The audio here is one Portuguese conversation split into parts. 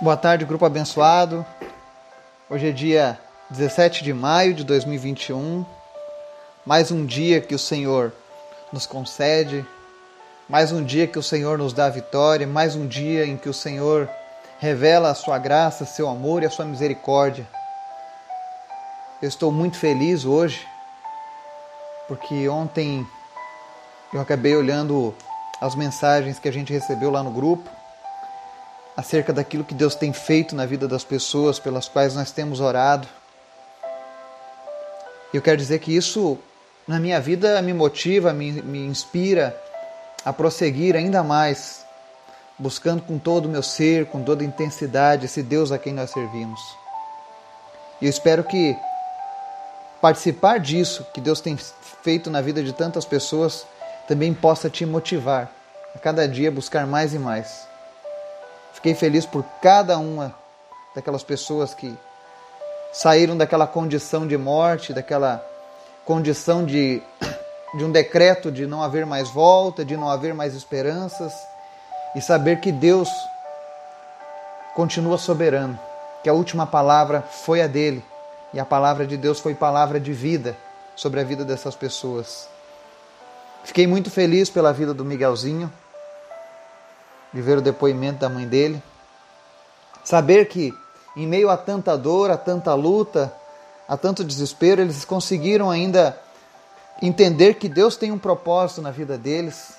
Boa tarde, grupo abençoado. Hoje é dia 17 de maio de 2021. Mais um dia que o Senhor nos concede, mais um dia que o Senhor nos dá vitória, mais um dia em que o Senhor revela a sua graça, seu amor e a sua misericórdia. Eu estou muito feliz hoje, porque ontem eu acabei olhando as mensagens que a gente recebeu lá no grupo acerca daquilo que Deus tem feito na vida das pessoas pelas quais nós temos orado. Eu quero dizer que isso na minha vida me motiva, me, me inspira a prosseguir ainda mais, buscando com todo o meu ser, com toda intensidade, esse Deus a quem nós servimos. E eu espero que participar disso que Deus tem feito na vida de tantas pessoas também possa te motivar a cada dia buscar mais e mais. Fiquei feliz por cada uma daquelas pessoas que saíram daquela condição de morte, daquela condição de, de um decreto de não haver mais volta, de não haver mais esperanças, e saber que Deus continua soberano, que a última palavra foi a dele, e a palavra de Deus foi palavra de vida sobre a vida dessas pessoas. Fiquei muito feliz pela vida do Miguelzinho, de ver o depoimento da mãe dele. Saber que, em meio a tanta dor, a tanta luta, a tanto desespero, eles conseguiram ainda entender que Deus tem um propósito na vida deles.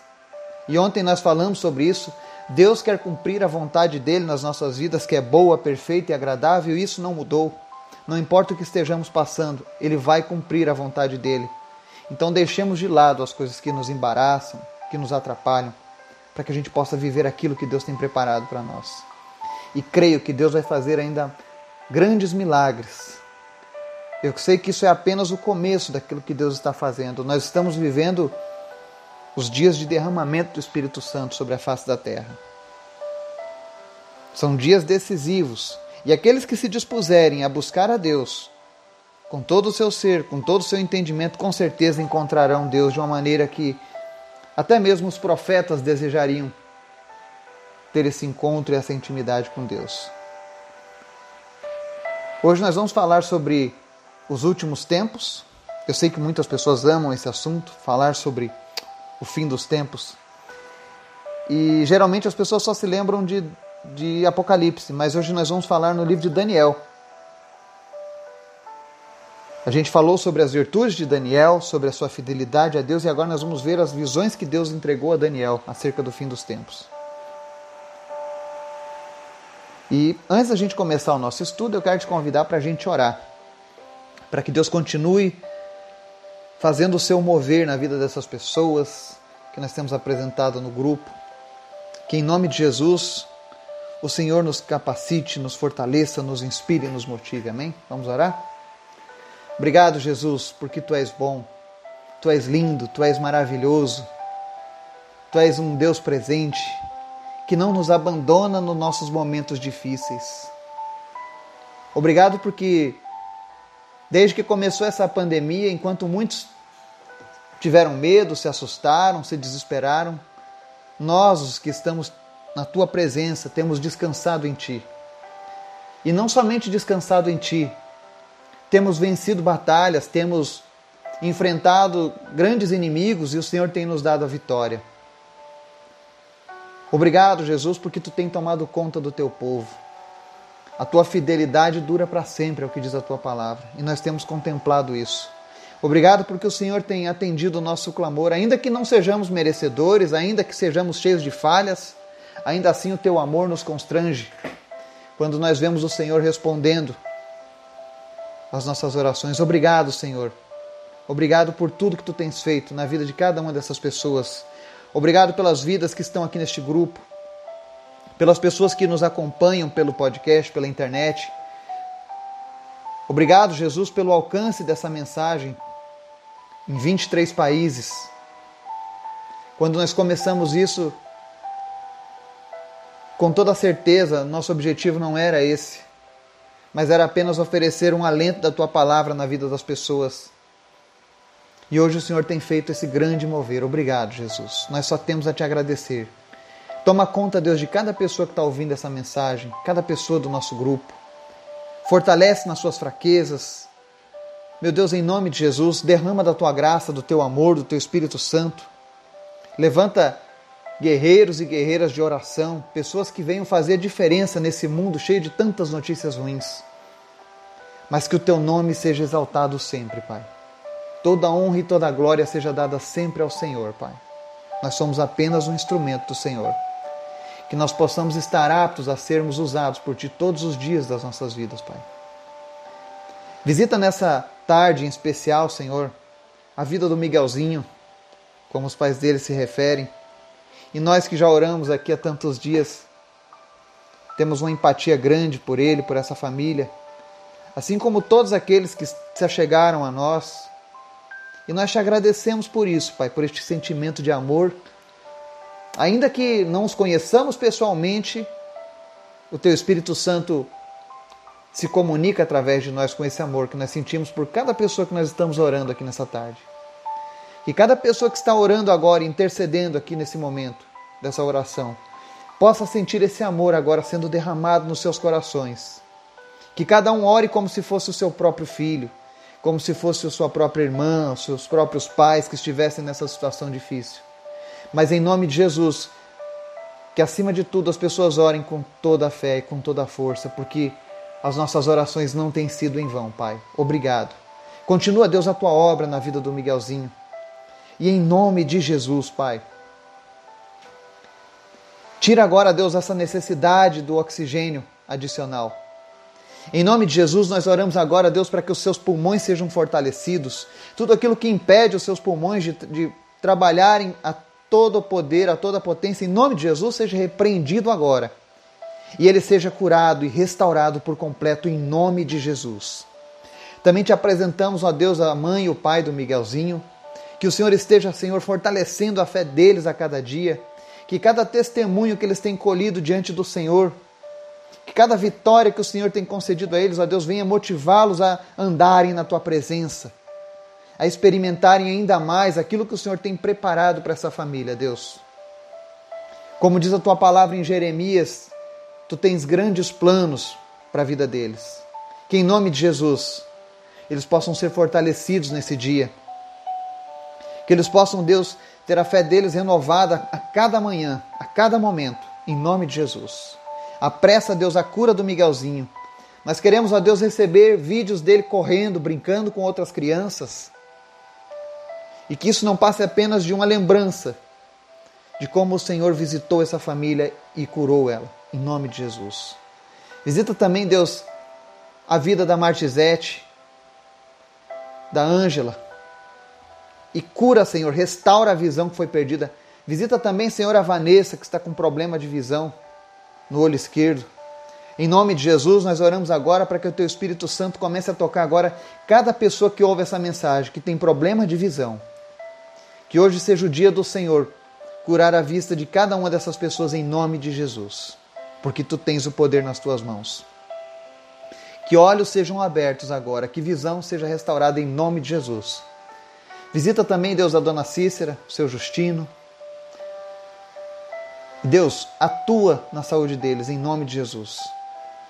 E ontem nós falamos sobre isso. Deus quer cumprir a vontade dele nas nossas vidas, que é boa, perfeita e agradável, e isso não mudou. Não importa o que estejamos passando, ele vai cumprir a vontade dele. Então deixemos de lado as coisas que nos embaraçam, que nos atrapalham para que a gente possa viver aquilo que Deus tem preparado para nós. E creio que Deus vai fazer ainda grandes milagres. Eu sei que isso é apenas o começo daquilo que Deus está fazendo. Nós estamos vivendo os dias de derramamento do Espírito Santo sobre a face da terra. São dias decisivos. E aqueles que se dispuserem a buscar a Deus com todo o seu ser, com todo o seu entendimento, com certeza encontrarão Deus de uma maneira que até mesmo os profetas desejariam ter esse encontro e essa intimidade com Deus. Hoje nós vamos falar sobre os últimos tempos. Eu sei que muitas pessoas amam esse assunto, falar sobre o fim dos tempos. E geralmente as pessoas só se lembram de, de Apocalipse, mas hoje nós vamos falar no livro de Daniel. A gente falou sobre as virtudes de Daniel, sobre a sua fidelidade a Deus e agora nós vamos ver as visões que Deus entregou a Daniel acerca do fim dos tempos. E antes da gente começar o nosso estudo, eu quero te convidar para a gente orar, para que Deus continue fazendo o seu mover na vida dessas pessoas que nós temos apresentado no grupo. Que em nome de Jesus o Senhor nos capacite, nos fortaleça, nos inspire e nos motive. Amém? Vamos orar? Obrigado, Jesus, porque tu és bom, tu és lindo, tu és maravilhoso, tu és um Deus presente que não nos abandona nos nossos momentos difíceis. Obrigado porque, desde que começou essa pandemia, enquanto muitos tiveram medo, se assustaram, se desesperaram, nós, os que estamos na tua presença, temos descansado em ti. E não somente descansado em ti, temos vencido batalhas, temos enfrentado grandes inimigos e o Senhor tem nos dado a vitória. Obrigado, Jesus, porque tu tem tomado conta do teu povo. A tua fidelidade dura para sempre, é o que diz a tua palavra, e nós temos contemplado isso. Obrigado porque o Senhor tem atendido o nosso clamor, ainda que não sejamos merecedores, ainda que sejamos cheios de falhas, ainda assim o teu amor nos constrange. Quando nós vemos o Senhor respondendo as nossas orações. Obrigado, Senhor. Obrigado por tudo que tu tens feito na vida de cada uma dessas pessoas. Obrigado pelas vidas que estão aqui neste grupo, pelas pessoas que nos acompanham pelo podcast, pela internet. Obrigado, Jesus, pelo alcance dessa mensagem em 23 países. Quando nós começamos isso, com toda certeza, nosso objetivo não era esse mas era apenas oferecer um alento da tua palavra na vida das pessoas. E hoje o Senhor tem feito esse grande mover. Obrigado, Jesus. Nós só temos a te agradecer. Toma conta, Deus, de cada pessoa que está ouvindo essa mensagem, cada pessoa do nosso grupo. Fortalece nas suas fraquezas. Meu Deus, em nome de Jesus, derrama da tua graça, do teu amor, do teu Espírito Santo. Levanta guerreiros e guerreiras de oração, pessoas que venham fazer diferença nesse mundo cheio de tantas notícias ruins. Mas que o teu nome seja exaltado sempre, Pai. Toda honra e toda glória seja dada sempre ao Senhor, Pai. Nós somos apenas um instrumento do Senhor que nós possamos estar aptos a sermos usados por Ti todos os dias das nossas vidas, Pai. Visita nessa tarde em especial, Senhor, a vida do Miguelzinho, como os pais dele se referem, e nós que já oramos aqui há tantos dias, temos uma empatia grande por ele, por essa família, assim como todos aqueles que se achegaram a nós. E nós te agradecemos por isso, Pai, por este sentimento de amor Ainda que não os conheçamos pessoalmente, o Teu Espírito Santo se comunica através de nós com esse amor que nós sentimos por cada pessoa que nós estamos orando aqui nessa tarde. Que cada pessoa que está orando agora, intercedendo aqui nesse momento dessa oração, possa sentir esse amor agora sendo derramado nos seus corações. Que cada um ore como se fosse o seu próprio filho, como se fosse a sua própria irmã, os seus próprios pais que estivessem nessa situação difícil. Mas em nome de Jesus, que acima de tudo as pessoas orem com toda a fé e com toda a força, porque as nossas orações não têm sido em vão, Pai. Obrigado. Continua, Deus, a tua obra na vida do Miguelzinho. E em nome de Jesus, Pai. Tira agora, Deus, essa necessidade do oxigênio adicional. Em nome de Jesus, nós oramos agora, Deus, para que os seus pulmões sejam fortalecidos. Tudo aquilo que impede os seus pulmões de, de trabalharem a todo o poder, a toda a potência, em nome de Jesus, seja repreendido agora. E ele seja curado e restaurado por completo em nome de Jesus. Também te apresentamos, ó Deus, a mãe e o pai do Miguelzinho. Que o Senhor esteja, Senhor, fortalecendo a fé deles a cada dia. Que cada testemunho que eles têm colhido diante do Senhor, que cada vitória que o Senhor tem concedido a eles, ó Deus, venha motivá-los a andarem na tua presença a experimentarem ainda mais aquilo que o Senhor tem preparado para essa família, Deus. Como diz a tua palavra em Jeremias, tu tens grandes planos para a vida deles. Que em nome de Jesus, eles possam ser fortalecidos nesse dia. Que eles possam, Deus, ter a fé deles renovada a cada manhã, a cada momento, em nome de Jesus. Apressa, Deus, a cura do Miguelzinho. Nós queremos, ó Deus, receber vídeos dele correndo, brincando com outras crianças e que isso não passe apenas de uma lembrança de como o Senhor visitou essa família e curou ela, em nome de Jesus. Visita também, Deus, a vida da Martizete, da Ângela, e cura, Senhor, restaura a visão que foi perdida. Visita também, Senhor, a Vanessa, que está com problema de visão no olho esquerdo. Em nome de Jesus, nós oramos agora para que o Teu Espírito Santo comece a tocar agora cada pessoa que ouve essa mensagem, que tem problema de visão que hoje seja o dia do Senhor curar a vista de cada uma dessas pessoas em nome de Jesus, porque tu tens o poder nas tuas mãos. Que olhos sejam abertos agora, que visão seja restaurada em nome de Jesus. Visita também, Deus, a dona Cícera, o seu Justino. Deus, atua na saúde deles em nome de Jesus.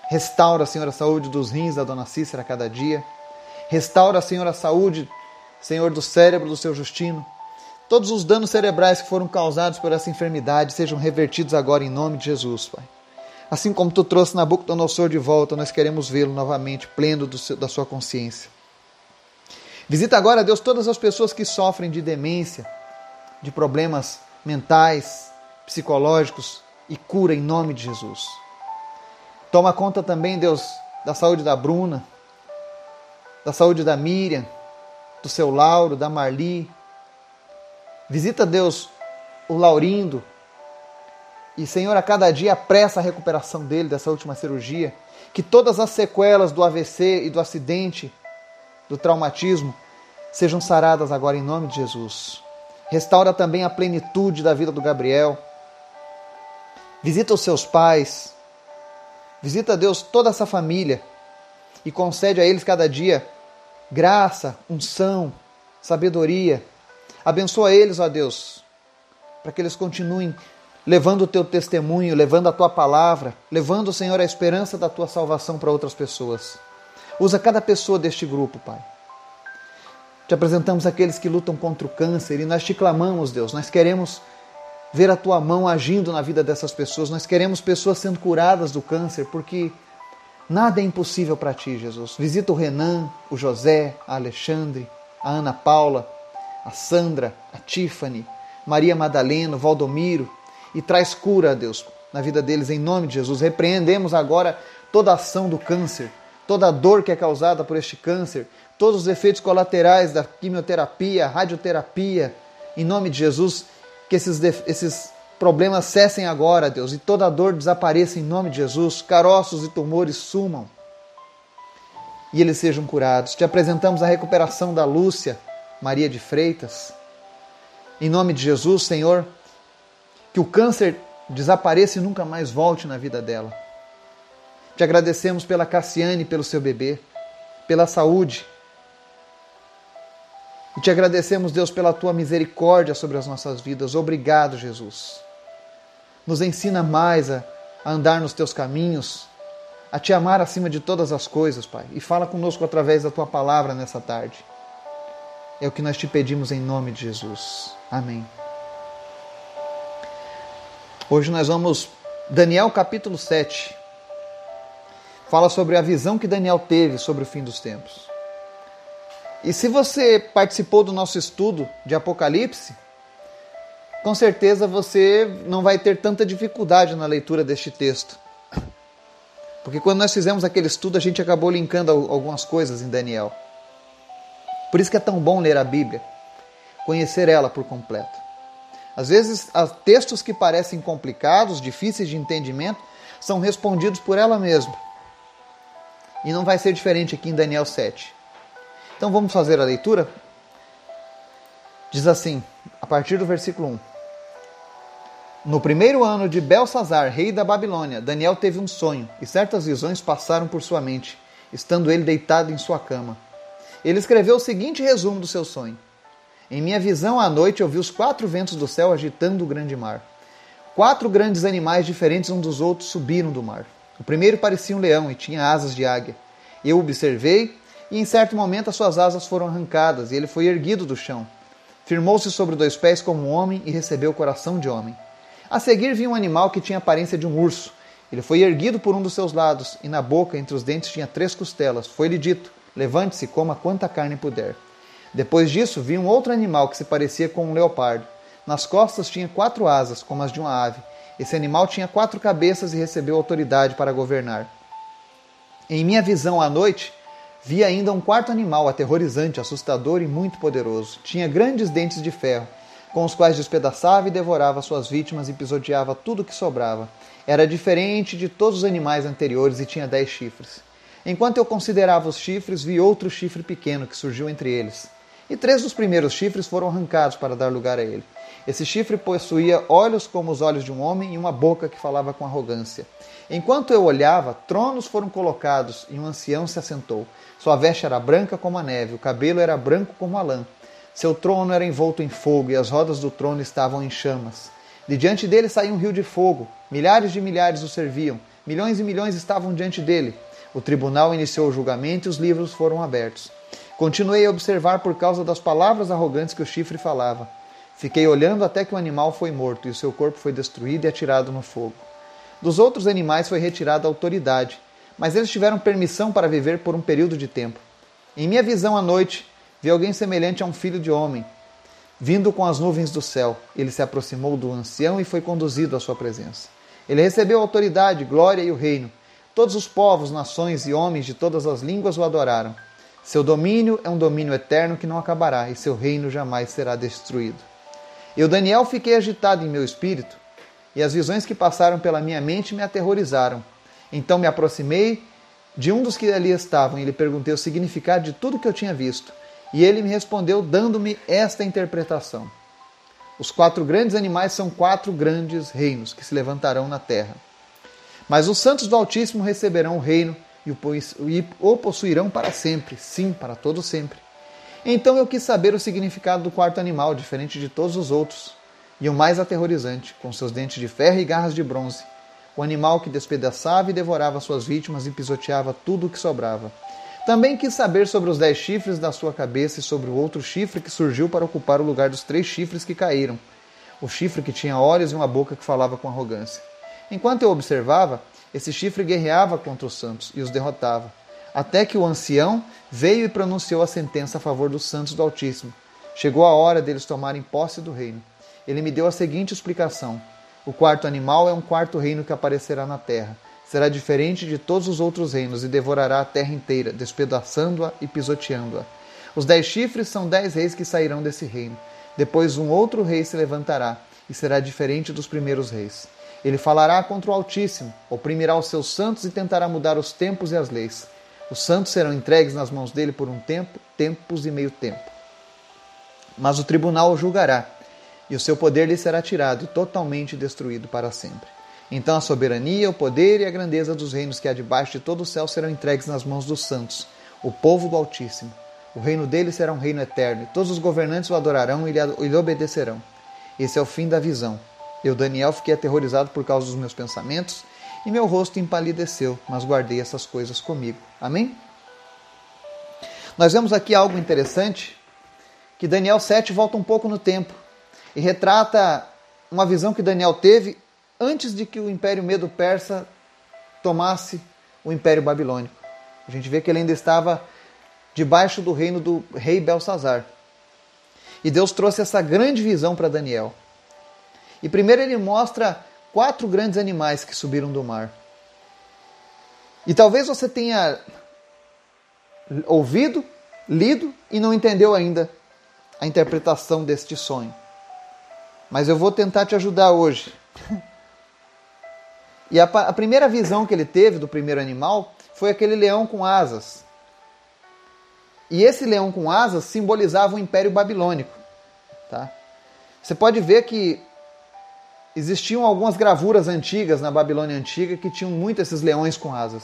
Restaura, Senhor, a saúde dos rins da dona Cícera a cada dia. Restaura, Senhor, a saúde, Senhor, do cérebro do seu Justino. Todos os danos cerebrais que foram causados por essa enfermidade sejam revertidos agora em nome de Jesus, Pai. Assim como tu trouxe Nabucodonosor de volta, nós queremos vê-lo novamente, pleno seu, da sua consciência. Visita agora, Deus, todas as pessoas que sofrem de demência, de problemas mentais, psicológicos e cura em nome de Jesus. Toma conta também, Deus, da saúde da Bruna, da saúde da Miriam, do seu Lauro, da Marli, Visita, Deus, o Laurindo. E, Senhor, a cada dia apressa a recuperação dele dessa última cirurgia. Que todas as sequelas do AVC e do acidente, do traumatismo, sejam saradas agora em nome de Jesus. Restaura também a plenitude da vida do Gabriel. Visita os seus pais. Visita, Deus, toda essa família. E concede a eles cada dia graça, unção, sabedoria Abençoa eles, ó Deus, para que eles continuem levando o teu testemunho, levando a tua palavra, levando, Senhor, a esperança da tua salvação para outras pessoas. Usa cada pessoa deste grupo, Pai. Te apresentamos aqueles que lutam contra o câncer e nós te clamamos, Deus. Nós queremos ver a tua mão agindo na vida dessas pessoas. Nós queremos pessoas sendo curadas do câncer, porque nada é impossível para ti, Jesus. Visita o Renan, o José, a Alexandre, a Ana Paula, a Sandra, a Tiffany, Maria Madalena, o Valdomiro e traz cura, Deus, na vida deles em nome de Jesus. Repreendemos agora toda a ação do câncer, toda a dor que é causada por este câncer, todos os efeitos colaterais da quimioterapia, radioterapia, em nome de Jesus, que esses, esses problemas cessem agora, Deus, e toda dor desapareça em nome de Jesus, caroços e tumores sumam e eles sejam curados. Te apresentamos a recuperação da Lúcia Maria de Freitas. Em nome de Jesus, Senhor, que o câncer desapareça e nunca mais volte na vida dela. Te agradecemos pela Cassiane, pelo seu bebê, pela saúde, e te agradecemos, Deus, pela tua misericórdia sobre as nossas vidas. Obrigado, Jesus. Nos ensina mais a, andar nos teus caminhos, a te amar acima de todas as coisas, Pai. E fala conosco através da tua palavra nessa tarde. É o que nós te pedimos em nome de Jesus. Amém. Hoje nós vamos, Daniel capítulo 7. Fala sobre a visão que Daniel teve sobre o fim dos tempos. E se você participou do nosso estudo de Apocalipse, com certeza você não vai ter tanta dificuldade na leitura deste texto. Porque quando nós fizemos aquele estudo, a gente acabou linkando algumas coisas em Daniel. Por isso que é tão bom ler a Bíblia, conhecer ela por completo. Às vezes, textos que parecem complicados, difíceis de entendimento, são respondidos por ela mesma. E não vai ser diferente aqui em Daniel 7. Então vamos fazer a leitura? Diz assim, a partir do versículo 1. No primeiro ano de Belsazar, rei da Babilônia, Daniel teve um sonho, e certas visões passaram por sua mente, estando ele deitado em sua cama. Ele escreveu o seguinte resumo do seu sonho: Em minha visão à noite eu vi os quatro ventos do céu agitando o grande mar. Quatro grandes animais diferentes um dos outros subiram do mar. O primeiro parecia um leão e tinha asas de águia. Eu observei e em certo momento as suas asas foram arrancadas, e ele foi erguido do chão. Firmou-se sobre dois pés como um homem e recebeu o coração de homem. A seguir vi um animal que tinha a aparência de um urso. Ele foi erguido por um dos seus lados, e na boca, entre os dentes, tinha três costelas. Foi-lhe dito: Levante-se coma quanta carne puder. Depois disso, vi um outro animal que se parecia com um leopardo. Nas costas tinha quatro asas, como as de uma ave. Esse animal tinha quatro cabeças e recebeu autoridade para governar. Em minha visão à noite, Vi ainda um quarto animal aterrorizante, assustador e muito poderoso. Tinha grandes dentes de ferro, com os quais despedaçava e devorava suas vítimas e pisoteava tudo que sobrava. Era diferente de todos os animais anteriores e tinha dez chifres. Enquanto eu considerava os chifres, vi outro chifre pequeno que surgiu entre eles. E três dos primeiros chifres foram arrancados para dar lugar a ele. Esse chifre possuía olhos como os olhos de um homem e uma boca que falava com arrogância. Enquanto eu olhava, tronos foram colocados e um ancião se assentou. Sua veste era branca como a neve, o cabelo era branco como a lã. Seu trono era envolto em fogo e as rodas do trono estavam em chamas. De diante dele saía um rio de fogo. Milhares de milhares o serviam. Milhões e milhões estavam diante dele. O tribunal iniciou o julgamento e os livros foram abertos. Continuei a observar por causa das palavras arrogantes que o chifre falava. Fiquei olhando até que o animal foi morto e o seu corpo foi destruído e atirado no fogo. Dos outros animais foi retirada a autoridade, mas eles tiveram permissão para viver por um período de tempo. Em minha visão à noite, vi alguém semelhante a um filho de homem, vindo com as nuvens do céu. Ele se aproximou do ancião e foi conduzido à sua presença. Ele recebeu autoridade, glória e o reino. Todos os povos, nações e homens de todas as línguas o adoraram. Seu domínio é um domínio eterno que não acabará, e seu reino jamais será destruído. Eu, Daniel, fiquei agitado em meu espírito, e as visões que passaram pela minha mente me aterrorizaram. Então me aproximei de um dos que ali estavam e lhe perguntei o significado de tudo que eu tinha visto. E ele me respondeu dando-me esta interpretação: Os quatro grandes animais são quatro grandes reinos que se levantarão na terra. Mas os santos do Altíssimo receberão o reino e o possuirão para sempre, sim, para todo sempre. Então eu quis saber o significado do quarto animal, diferente de todos os outros. e o mais aterrorizante, com seus dentes de ferro e garras de bronze, o animal que despedaçava e devorava suas vítimas e pisoteava tudo o que sobrava. Também quis saber sobre os dez chifres da sua cabeça e sobre o outro chifre que surgiu para ocupar o lugar dos três chifres que caíram, o chifre que tinha olhos e uma boca que falava com arrogância. Enquanto eu observava, esse chifre guerreava contra os santos e os derrotava, até que o ancião veio e pronunciou a sentença a favor dos santos do Altíssimo. Chegou a hora deles tomarem posse do reino. Ele me deu a seguinte explicação: O quarto animal é um quarto reino que aparecerá na terra. Será diferente de todos os outros reinos e devorará a terra inteira, despedaçando-a e pisoteando-a. Os dez chifres são dez reis que sairão desse reino. Depois um outro rei se levantará e será diferente dos primeiros reis. Ele falará contra o Altíssimo, oprimirá os seus santos e tentará mudar os tempos e as leis. Os santos serão entregues nas mãos dele por um tempo, tempos e meio tempo. Mas o tribunal o julgará, e o seu poder lhe será tirado e totalmente destruído para sempre. Então a soberania, o poder e a grandeza dos reinos que há debaixo de todo o céu serão entregues nas mãos dos santos, o povo do Altíssimo. O reino dele será um reino eterno, e todos os governantes o adorarão e lhe obedecerão. Esse é o fim da visão. Eu, Daniel, fiquei aterrorizado por causa dos meus pensamentos, e meu rosto empalideceu, mas guardei essas coisas comigo. Amém? Nós vemos aqui algo interessante, que Daniel 7 volta um pouco no tempo e retrata uma visão que Daniel teve antes de que o Império Medo-Persa tomasse o Império Babilônico. A gente vê que ele ainda estava debaixo do reino do rei Belsazar. E Deus trouxe essa grande visão para Daniel. E primeiro ele mostra quatro grandes animais que subiram do mar. E talvez você tenha ouvido, lido e não entendeu ainda a interpretação deste sonho. Mas eu vou tentar te ajudar hoje. E a, a primeira visão que ele teve do primeiro animal foi aquele leão com asas. E esse leão com asas simbolizava o Império Babilônico. Tá? Você pode ver que existiam algumas gravuras antigas na Babilônia antiga que tinham muito esses leões com asas.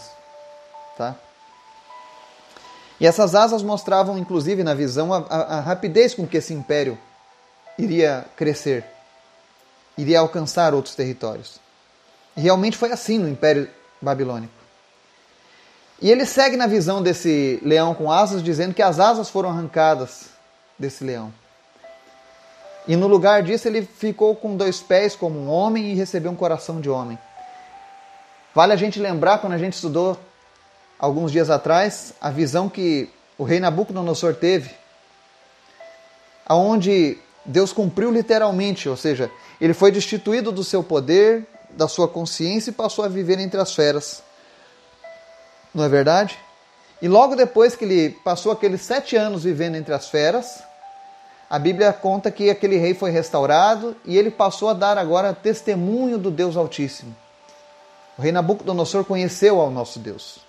Tá? E essas asas mostravam, inclusive, na visão, a, a, a rapidez com que esse império iria crescer, iria alcançar outros territórios. E realmente foi assim no Império Babilônico. E ele segue na visão desse leão com asas, dizendo que as asas foram arrancadas desse leão. E no lugar disso ele ficou com dois pés como um homem e recebeu um coração de homem. Vale a gente lembrar quando a gente estudou alguns dias atrás a visão que o rei Nabucodonosor teve, aonde Deus cumpriu literalmente, ou seja, ele foi destituído do seu poder, da sua consciência e passou a viver entre as feras. Não é verdade? E logo depois que ele passou aqueles sete anos vivendo entre as feras, a Bíblia conta que aquele rei foi restaurado e ele passou a dar agora testemunho do Deus Altíssimo. O rei Nabucodonosor conheceu ao nosso Deus.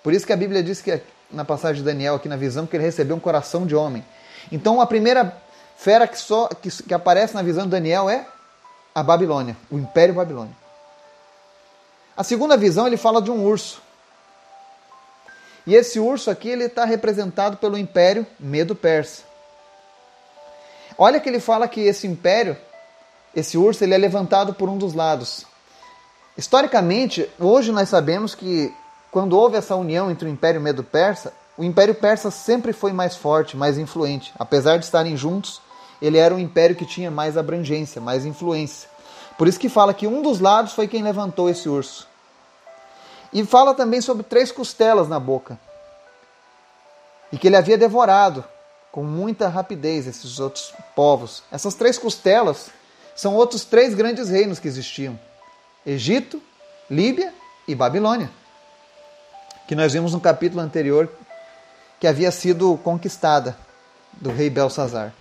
Por isso que a Bíblia diz que na passagem de Daniel, aqui na visão, que ele recebeu um coração de homem. Então a primeira fera que, só, que, que aparece na visão de Daniel é a Babilônia, o Império Babilônico. A segunda visão ele fala de um urso. E esse urso aqui ele está representado pelo Império Medo-Persa. Olha que ele fala que esse império, esse urso, ele é levantado por um dos lados. Historicamente, hoje nós sabemos que quando houve essa união entre o Império Medo-Persa, o Império Persa sempre foi mais forte, mais influente. Apesar de estarem juntos, ele era um império que tinha mais abrangência, mais influência. Por isso que fala que um dos lados foi quem levantou esse urso. E fala também sobre três costelas na boca. E que ele havia devorado com muita rapidez esses outros povos. Essas três costelas são outros três grandes reinos que existiam: Egito, Líbia e Babilônia, que nós vimos no capítulo anterior que havia sido conquistada do rei Belsazar.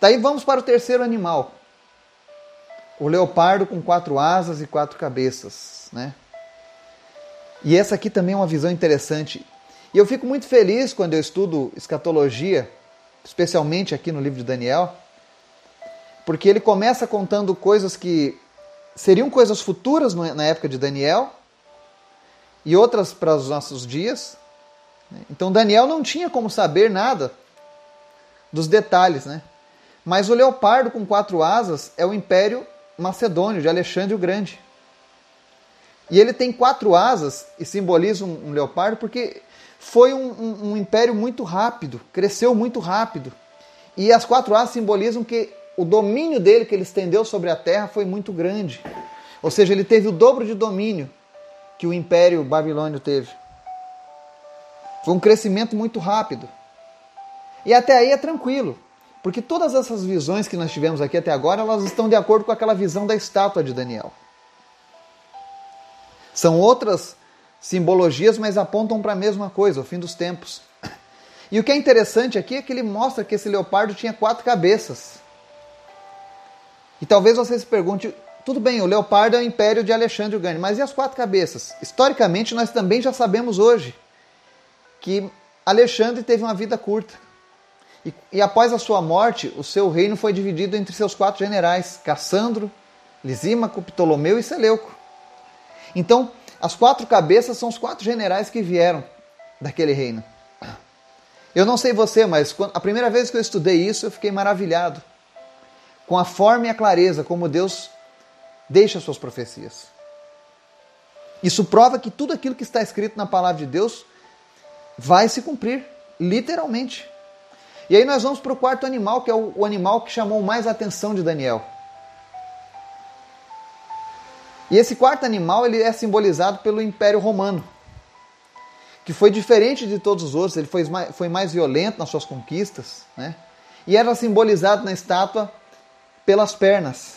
Daí vamos para o terceiro animal, o leopardo com quatro asas e quatro cabeças, né? E essa aqui também é uma visão interessante. E eu fico muito feliz quando eu estudo escatologia, especialmente aqui no livro de Daniel, porque ele começa contando coisas que seriam coisas futuras na época de Daniel e outras para os nossos dias. Então Daniel não tinha como saber nada dos detalhes, né? Mas o leopardo com quatro asas é o império macedônio de Alexandre o Grande. E ele tem quatro asas e simboliza um leopardo porque foi um, um, um, império muito rápido, cresceu muito rápido. E as quatro asas simbolizam que o domínio dele que ele estendeu sobre a terra foi muito grande. Ou seja, ele teve o dobro de domínio que o império babilônio teve. Foi um crescimento muito rápido. E até aí é tranquilo, porque todas essas visões que nós tivemos aqui até agora, elas estão de acordo com aquela visão da estátua de Daniel. São outras simbologias, mas apontam para a mesma coisa, o fim dos tempos. E o que é interessante aqui é que ele mostra que esse leopardo tinha quatro cabeças. E talvez você se pergunte, tudo bem, o leopardo é o império de Alexandre o Grande, mas e as quatro cabeças? Historicamente, nós também já sabemos hoje que Alexandre teve uma vida curta. E, e, após a sua morte, o seu reino foi dividido entre seus quatro generais, Cassandro, Lisímaco, Ptolomeu e Seleuco. Então, as quatro cabeças são os quatro generais que vieram daquele reino. Eu não sei você, mas a primeira vez que eu estudei isso, eu fiquei maravilhado com a forma e a clareza como Deus deixa suas profecias. Isso prova que tudo aquilo que está escrito na palavra de Deus vai se cumprir, literalmente. E aí nós vamos para o quarto animal, que é o, animal que chamou mais a atenção de Daniel. E esse quarto animal ele é simbolizado pelo Império Romano, que foi diferente de todos os outros, ele foi mais, foi mais violento nas suas conquistas, né? e era simbolizado na estátua pelas pernas.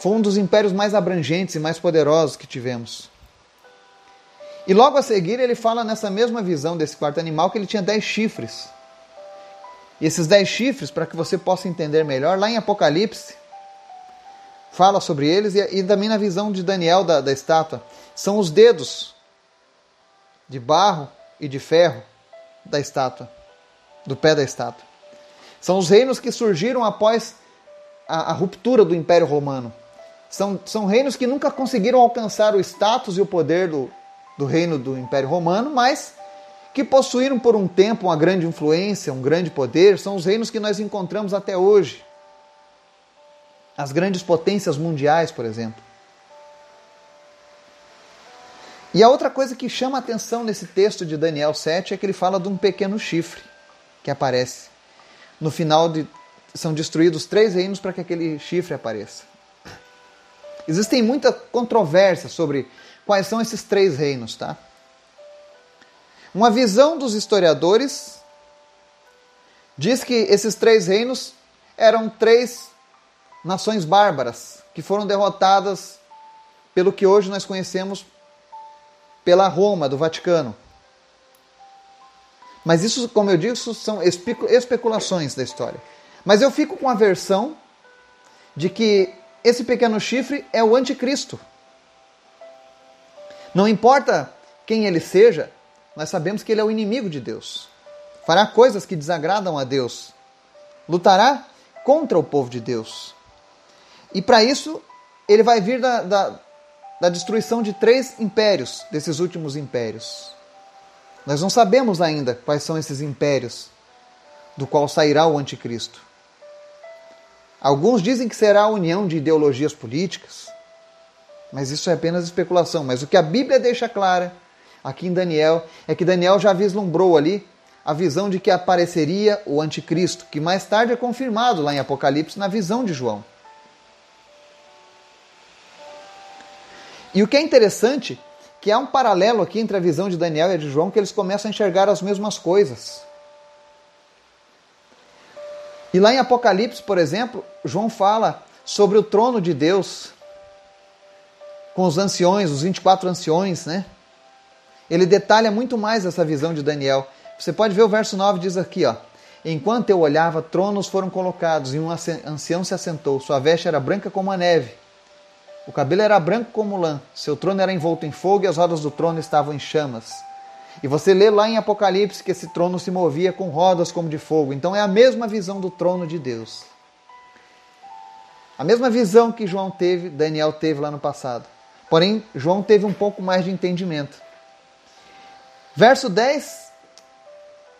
Foi um dos impérios mais abrangentes e mais poderosos que tivemos. E logo a seguir ele fala nessa mesma visão desse quarto animal que ele tinha dez chifres. E esses dez chifres, para que você possa entender melhor, lá em Apocalipse, fala sobre eles, e, e também na visão de Daniel da, da estátua, são os dedos de barro e de ferro da estátua, do pé da estátua. São os reinos que surgiram após a, a ruptura do Império Romano. São, são reinos que nunca conseguiram alcançar o status e o poder do, do reino do Império Romano, mas que possuíram por um tempo uma grande influência, um grande poder, são os reinos que nós encontramos até hoje. As grandes potências mundiais, por exemplo. E a outra coisa que chama a atenção nesse texto de Daniel 7 é que ele fala de um pequeno chifre que aparece. No final de, são destruídos três reinos para que aquele chifre apareça. Existem muita controvérsia sobre quais são esses três reinos, tá? Uma visão dos historiadores diz que esses três reinos eram três nações bárbaras que foram derrotadas pelo que hoje nós conhecemos pela Roma, do Vaticano. Mas isso, como eu disse, são especulações da história. Mas eu fico com a versão de que esse pequeno chifre é o anticristo. Não importa quem ele seja, nós sabemos que ele é o inimigo de Deus. Fará coisas que desagradam a Deus. Lutará contra o povo de Deus. E para isso, ele vai vir da, da, da destruição de três impérios, desses últimos impérios. Nós não sabemos ainda quais são esses impérios do qual sairá o anticristo. Alguns dizem que será a união de ideologias políticas, mas isso é apenas especulação. Mas o que a Bíblia deixa clara aqui em Daniel é que Daniel já vislumbrou ali a visão de que apareceria o anticristo, que mais tarde é confirmado lá em Apocalipse na visão de João. E o que é interessante, que há um paralelo aqui entre a visão de Daniel e a de João, que eles começam a enxergar as mesmas coisas. E lá em Apocalipse, por exemplo, João fala sobre o trono de Deus com os anciões, os 24 anciões, né? Ele detalha muito mais essa visão de Daniel. Você pode ver o verso 9 diz aqui, ó: Enquanto eu olhava, tronos foram colocados e um ancião se assentou. Sua veste era branca como a neve. O cabelo era branco como lã. Seu trono era envolto em fogo e as rodas do trono estavam em chamas. E você lê lá em Apocalipse que esse trono se movia com rodas como de fogo. Então é a mesma visão do trono de Deus. A mesma visão que João teve, Daniel teve lá no passado. Porém, João teve um pouco mais de entendimento. Verso 10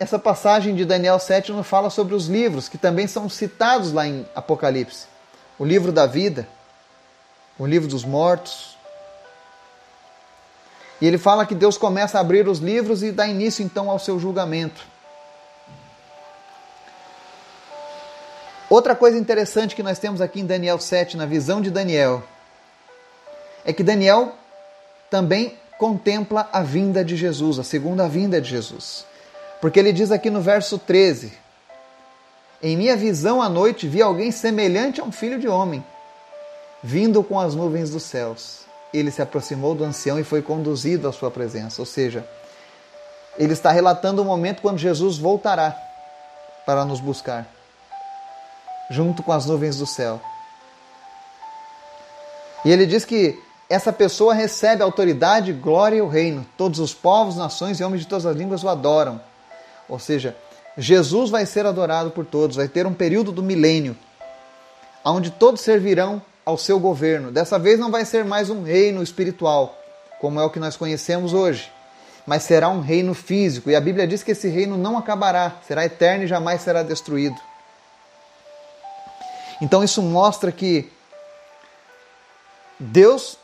essa passagem de Daniel 7 nos fala sobre os livros que também são citados lá em Apocalipse: o livro da vida, o livro dos mortos. E ele fala que Deus começa a abrir os livros e dá início então ao seu julgamento. Outra coisa interessante que nós temos aqui em Daniel 7, na visão de Daniel, é que Daniel também contempla a vinda de Jesus, a segunda vinda de Jesus. Porque ele diz aqui no verso 13: Em minha visão à noite vi alguém semelhante a um filho de homem, vindo com as nuvens dos céus. Ele se aproximou do ancião e foi conduzido à sua presença. Ou seja, ele está relatando o momento quando Jesus voltará para nos buscar, junto com as nuvens do céu. E ele diz que essa pessoa recebe autoridade, glória e o reino. Todos os povos, nações e homens de todas as línguas o adoram. Ou seja, Jesus vai ser adorado por todos, vai ter um período do milênio, onde todos servirão ao seu governo. Dessa vez não vai ser mais um reino espiritual, como é o que nós conhecemos hoje, mas será um reino físico. E a Bíblia diz que esse reino não acabará, será eterno e jamais será destruído. Então isso mostra que Deus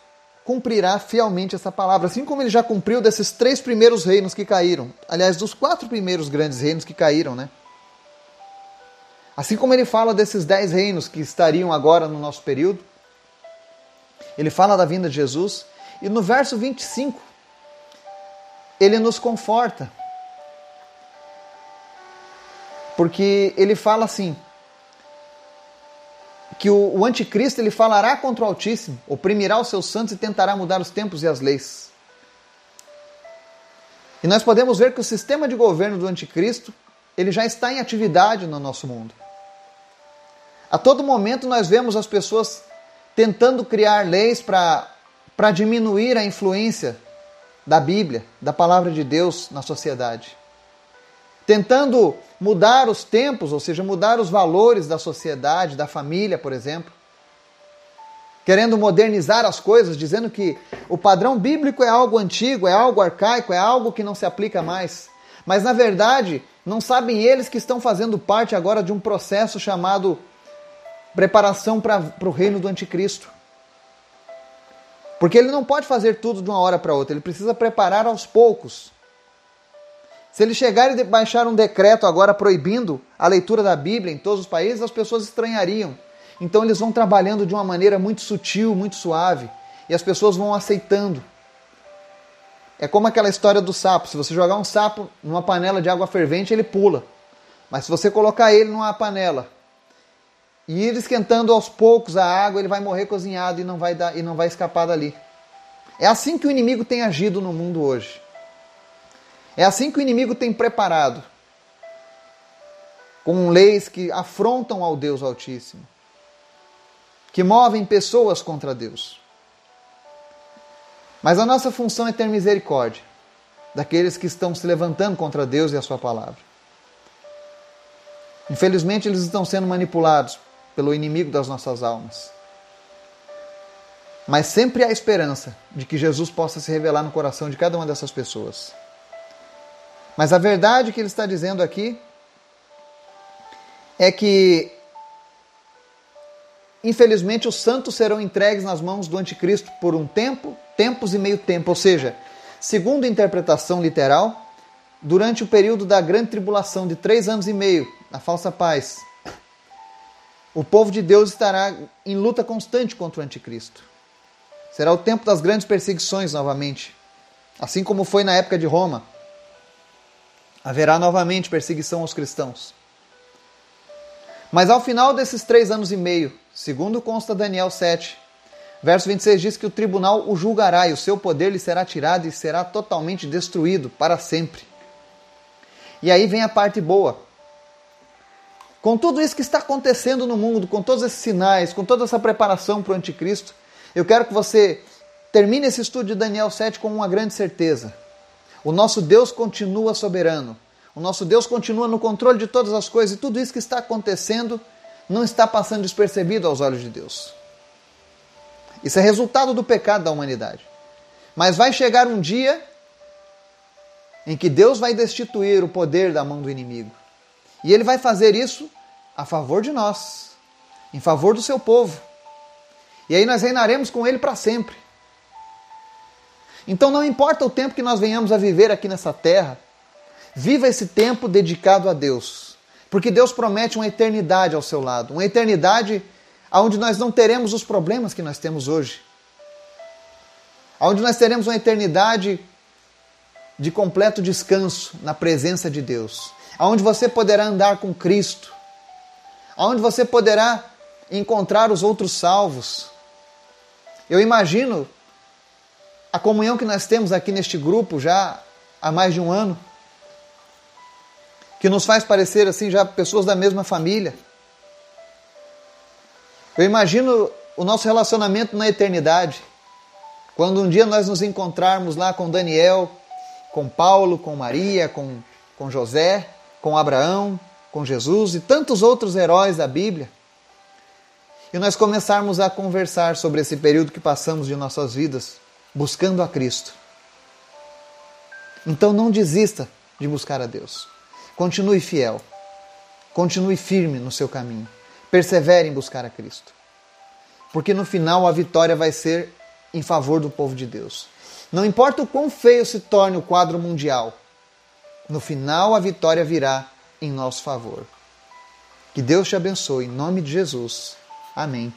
cumprirá fielmente essa palavra, assim como ele já cumpriu desses três primeiros reinos que caíram. Aliás, dos quatro primeiros grandes reinos que caíram, né? Assim como ele fala desses dez reinos que estariam agora no nosso período, ele fala da vinda de Jesus, e no verso 25, ele nos conforta. Porque ele fala assim: que o, o anticristo ele falará contra o Altíssimo, oprimirá os seus santos e tentará mudar os tempos e as leis. E nós podemos ver que o sistema de governo do anticristo ele já está em atividade no nosso mundo. A todo momento nós vemos as pessoas tentando criar leis para diminuir a influência da Bíblia, da palavra de Deus na sociedade tentando mudar os tempos, ou seja, mudar os valores da sociedade, da família, por exemplo. Querendo modernizar as coisas, dizendo que o padrão bíblico é algo antigo, é algo arcaico, é algo que não se aplica mais. Mas na verdade, não sabem eles que estão fazendo parte agora de um processo chamado preparação para o reino do anticristo. Porque ele não pode fazer tudo de uma hora para outra, ele precisa preparar aos poucos se ele chegar e baixar um decreto agora proibindo a leitura da Bíblia em todos os países, as pessoas estranhariam. Então eles vão trabalhando de uma maneira muito sutil, muito suave, e as pessoas vão aceitando. É como aquela história do sapo. Se você jogar um sapo numa panela de água fervente, ele pula. Mas se você colocar ele numa panela e ir esquentando aos poucos a água, ele vai morrer cozinhado e não vai, dar, e não vai escapar dali. É assim que o inimigo tem agido no mundo hoje. É assim que o inimigo tem preparado com leis que afrontam ao Deus Altíssimo, que movem pessoas contra Deus. Mas a nossa função é ter misericórdia daqueles que estão se levantando contra Deus e a Sua palavra. Infelizmente, eles estão sendo manipulados pelo inimigo das nossas almas. Mas sempre há esperança de que Jesus possa se revelar no coração de cada uma dessas pessoas. Mas a verdade que ele está dizendo aqui é que, infelizmente, os santos serão entregues nas mãos do anticristo por um tempo, tempos e meio tempo. Ou seja, segundo a interpretação literal, durante o período da grande tribulação de três anos e meio, na falsa paz, o povo de Deus estará em luta constante contra o anticristo. Será o tempo das grandes perseguições novamente, assim como foi na época de Roma haverá novamente perseguição aos cristãos. Mas ao final desses três anos e meio, segundo consta Daniel 7, verso 26 diz que o tribunal o julgará e o seu poder lhe será tirado e será totalmente destruído para sempre. E aí vem a parte boa. Com tudo isso que está acontecendo no mundo, com todos esses sinais, com toda essa preparação para o anticristo, eu quero que você termine esse estudo de Daniel 7 com uma grande certeza. O nosso Deus continua soberano. O nosso Deus continua no controle de todas as coisas e tudo isso que está acontecendo não está passando despercebido aos olhos de Deus. Isso é resultado do pecado da humanidade. Mas vai chegar um dia em que Deus vai destituir o poder da mão do inimigo. E ele vai fazer isso a favor de nós, em favor do seu povo. E aí nós reinaremos com ele para sempre. Então não importa o tempo que nós venhamos a viver aqui nessa terra, viva esse tempo dedicado a Deus. Porque Deus promete uma eternidade ao seu lado, uma eternidade onde nós não teremos os problemas que nós temos hoje. Onde nós teremos uma eternidade de completo descanso na presença de Deus. Onde você poderá andar com Cristo. Onde você poderá encontrar os outros salvos. Eu imagino a comunhão que nós temos aqui neste grupo já há mais de um ano, que nos faz parecer assim já pessoas da mesma família. Eu imagino o nosso relacionamento na eternidade. Quando um dia nós nos encontrarmos lá com Daniel, com Paulo, com Maria, com, com José, com Abraão, com Jesus e tantos outros heróis da Bíblia, e nós começarmos a conversar sobre esse período que passamos de nossas vidas buscando a Cristo. Então não desista de buscar a Deus. Continue fiel. Continue firme no seu caminho. Persevere em buscar a Cristo. Porque no final a vitória vai ser em favor do povo de Deus. Não importa o quão feio se torne o quadro mundial, no final a vitória virá em nosso favor. Que Deus te abençoe, em nome de Jesus. Amém.